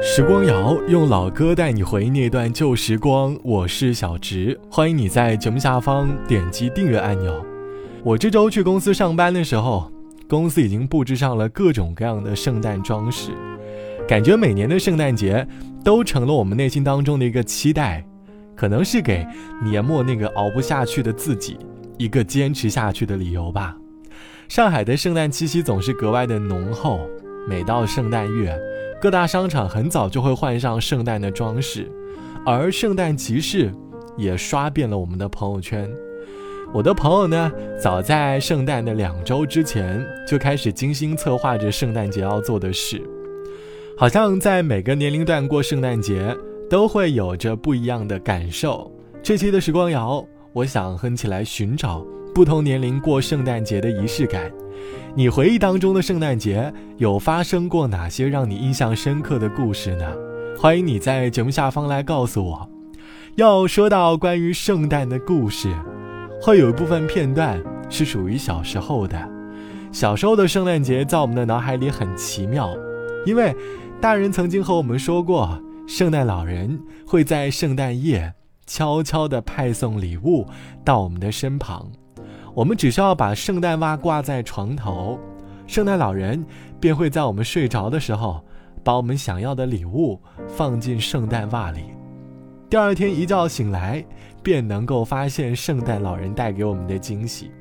时光谣用老歌带你回忆那段旧时光，我是小植，欢迎你在节目下方点击订阅按钮。我这周去公司上班的时候，公司已经布置上了各种各样的圣诞装饰，感觉每年的圣诞节都成了我们内心当中的一个期待，可能是给年末那个熬不下去的自己一个坚持下去的理由吧。上海的圣诞气息总是格外的浓厚，每到圣诞月。各大商场很早就会换上圣诞的装饰，而圣诞集市也刷遍了我们的朋友圈。我的朋友呢，早在圣诞的两周之前就开始精心策划着圣诞节要做的事。好像在每个年龄段过圣诞节都会有着不一样的感受。这期的时光谣，我想哼起来寻找不同年龄过圣诞节的仪式感。你回忆当中的圣诞节有发生过哪些让你印象深刻的故事呢？欢迎你在节目下方来告诉我。要说到关于圣诞的故事，会有一部分片段是属于小时候的。小时候的圣诞节在我们的脑海里很奇妙，因为大人曾经和我们说过，圣诞老人会在圣诞夜悄悄地派送礼物到我们的身旁。我们只需要把圣诞袜挂在床头圣诞老人便会在我们睡着的时候把我们想要的礼物放进圣诞袜里。第二天一觉醒来便能够发现圣诞老人带给我们的惊喜。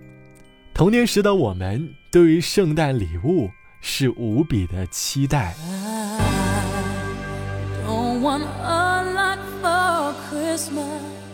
童年时的我们对于圣诞礼物是无比的期待。I don't want a lot for christmas.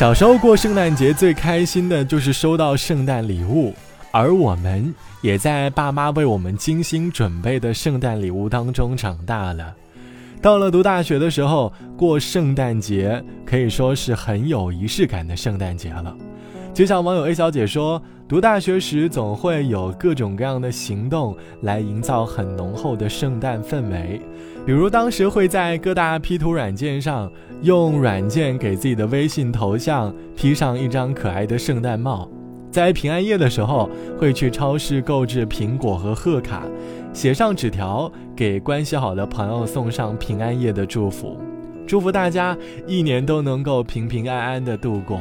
小时候过圣诞节最开心的就是收到圣诞礼物，而我们也在爸妈为我们精心准备的圣诞礼物当中长大了。到了读大学的时候，过圣诞节可以说是很有仪式感的圣诞节了。就像网友 A 小姐说，读大学时总会有各种各样的行动来营造很浓厚的圣诞氛围，比如当时会在各大 P 图软件上用软件给自己的微信头像 P 上一张可爱的圣诞帽，在平安夜的时候会去超市购置苹果和贺卡，写上纸条给关系好的朋友送上平安夜的祝福，祝福大家一年都能够平平安安的度过。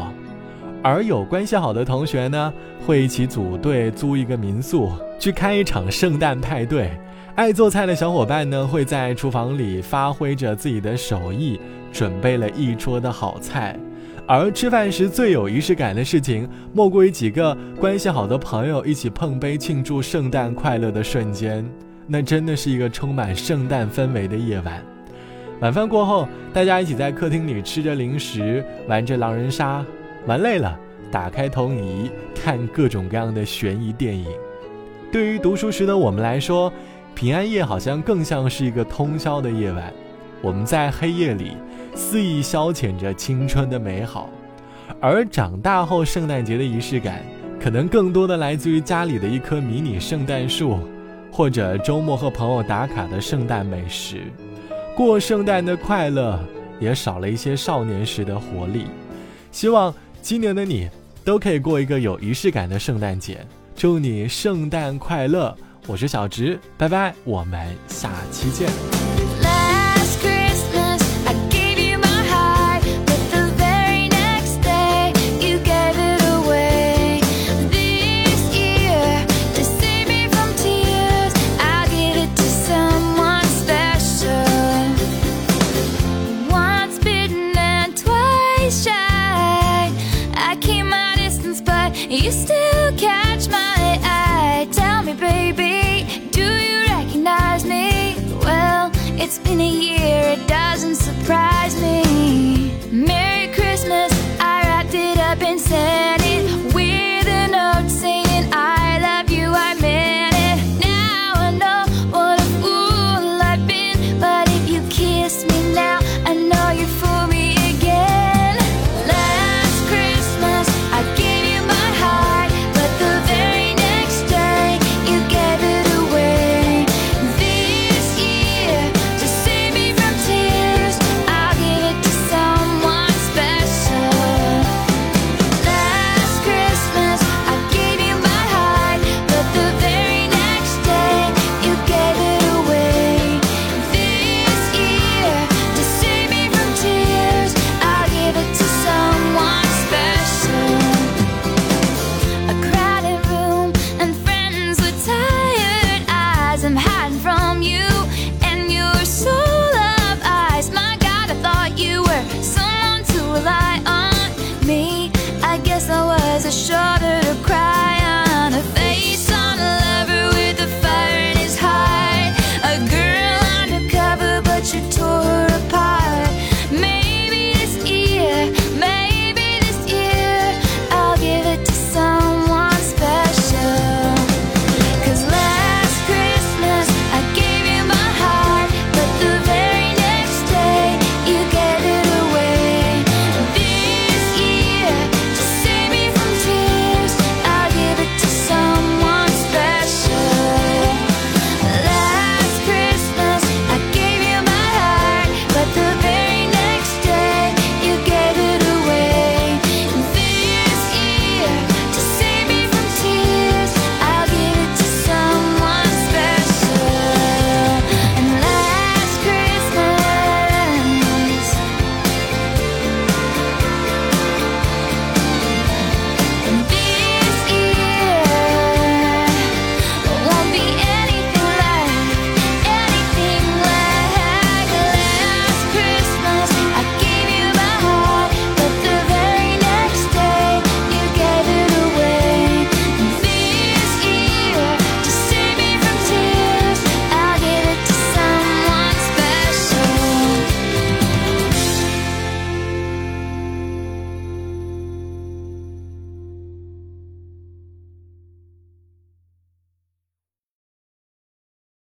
而有关系好的同学呢，会一起组队租一个民宿，去开一场圣诞派对。爱做菜的小伙伴呢，会在厨房里发挥着自己的手艺，准备了一桌的好菜。而吃饭时最有仪式感的事情，莫过于几个关系好的朋友一起碰杯庆祝圣诞快乐的瞬间。那真的是一个充满圣诞氛围的夜晚。晚饭过后，大家一起在客厅里吃着零食，玩着狼人杀。玩累了，打开投影仪看各种各样的悬疑电影。对于读书时的我们来说，平安夜好像更像是一个通宵的夜晚。我们在黑夜里肆意消遣着青春的美好。而长大后，圣诞节的仪式感可能更多的来自于家里的一棵迷你圣诞树，或者周末和朋友打卡的圣诞美食。过圣诞的快乐也少了一些少年时的活力。希望。今年的你都可以过一个有仪式感的圣诞节，祝你圣诞快乐！我是小植，拜拜，我们下期见。You still catch my eye. Tell me, baby, do you recognize me? Well, it's been a year, it doesn't surprise me. Merry Christmas, I wrapped it up and sent the shot